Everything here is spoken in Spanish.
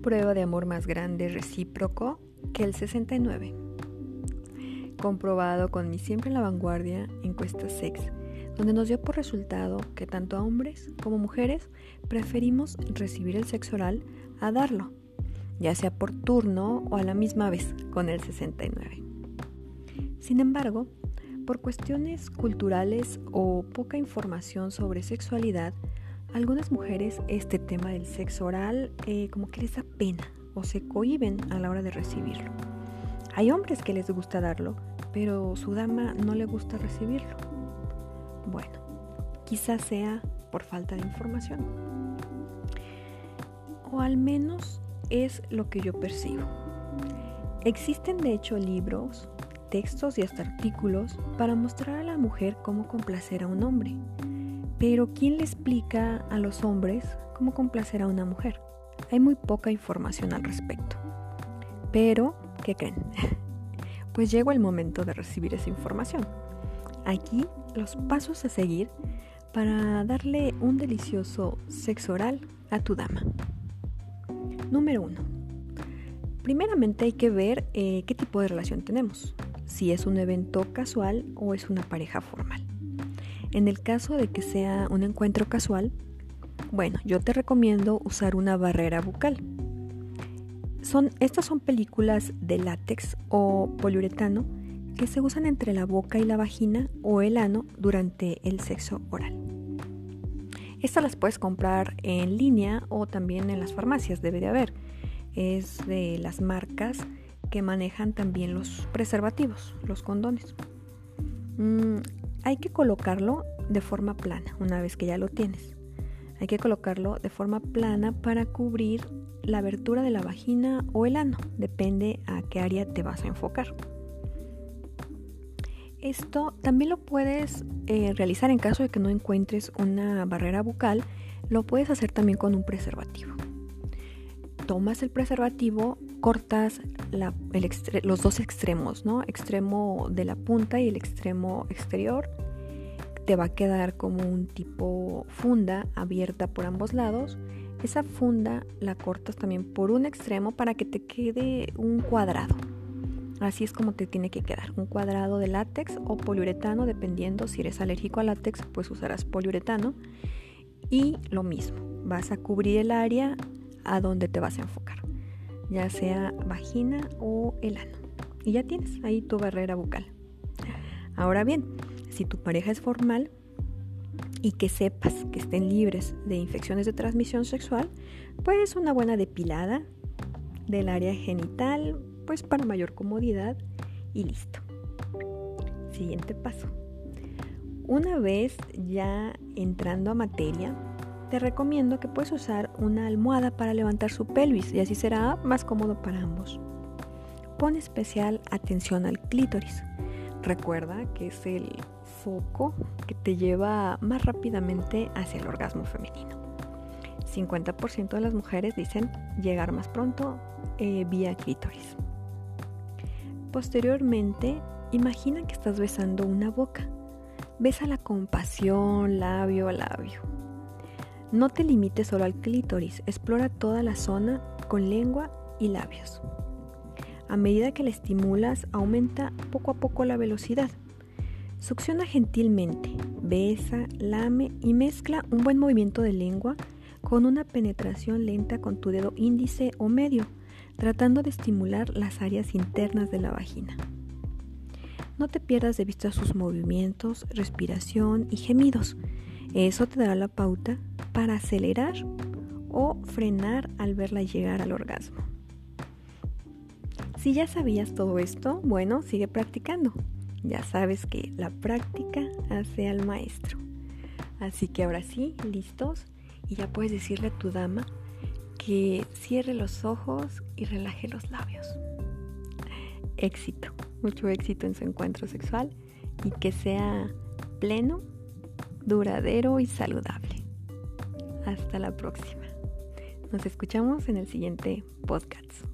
prueba de amor más grande recíproco que el 69. Comprobado con mi siempre en la vanguardia encuesta sex, donde nos dio por resultado que tanto a hombres como mujeres preferimos recibir el sexo oral a darlo, ya sea por turno o a la misma vez con el 69. Sin embargo, por cuestiones culturales o poca información sobre sexualidad, algunas mujeres este tema del sexo oral eh, como que les da pena o se cohiben a la hora de recibirlo. Hay hombres que les gusta darlo, pero su dama no le gusta recibirlo. Bueno, quizás sea por falta de información. O al menos es lo que yo percibo. Existen de hecho libros, textos y hasta artículos para mostrar a la mujer cómo complacer a un hombre pero ¿quién le explica a los hombres cómo complacer a una mujer? Hay muy poca información al respecto. Pero, ¿qué creen? pues llegó el momento de recibir esa información. Aquí los pasos a seguir para darle un delicioso sexo oral a tu dama. Número 1. Primeramente hay que ver eh, qué tipo de relación tenemos, si es un evento casual o es una pareja formal. En el caso de que sea un encuentro casual, bueno, yo te recomiendo usar una barrera bucal. Son, estas son películas de látex o poliuretano que se usan entre la boca y la vagina o el ano durante el sexo oral. Estas las puedes comprar en línea o también en las farmacias, debe de haber. Es de las marcas que manejan también los preservativos, los condones. Mm, hay que colocarlo de forma plana una vez que ya lo tienes. Hay que colocarlo de forma plana para cubrir la abertura de la vagina o el ano, depende a qué área te vas a enfocar. Esto también lo puedes eh, realizar en caso de que no encuentres una barrera bucal, lo puedes hacer también con un preservativo. Tomas el preservativo, cortas los dos extremos, ¿no? Extremo de la punta y el extremo exterior te va a quedar como un tipo funda abierta por ambos lados. Esa funda la cortas también por un extremo para que te quede un cuadrado. Así es como te tiene que quedar, un cuadrado de látex o poliuretano, dependiendo si eres alérgico a látex, pues usarás poliuretano. Y lo mismo, vas a cubrir el área a donde te vas a enfocar, ya sea vagina o el ano. Y ya tienes ahí tu barrera bucal. Ahora bien, si tu pareja es formal y que sepas que estén libres de infecciones de transmisión sexual, pues una buena depilada del área genital, pues para mayor comodidad y listo. Siguiente paso. Una vez ya entrando a materia, te recomiendo que puedes usar una almohada para levantar su pelvis y así será más cómodo para ambos. Pon especial atención al clítoris. Recuerda que es el foco que te lleva más rápidamente hacia el orgasmo femenino. 50% de las mujeres dicen llegar más pronto eh, vía clítoris. Posteriormente, imagina que estás besando una boca. Bésala con pasión, labio a labio. No te limites solo al clítoris, explora toda la zona con lengua y labios. A medida que la estimulas, aumenta poco a poco la velocidad. Succiona gentilmente, besa, lame y mezcla un buen movimiento de lengua con una penetración lenta con tu dedo índice o medio, tratando de estimular las áreas internas de la vagina. No te pierdas de vista sus movimientos, respiración y gemidos. Eso te dará la pauta para acelerar o frenar al verla llegar al orgasmo. Si ya sabías todo esto, bueno, sigue practicando. Ya sabes que la práctica hace al maestro. Así que ahora sí, listos. Y ya puedes decirle a tu dama que cierre los ojos y relaje los labios. Éxito, mucho éxito en su encuentro sexual y que sea pleno, duradero y saludable. Hasta la próxima. Nos escuchamos en el siguiente podcast.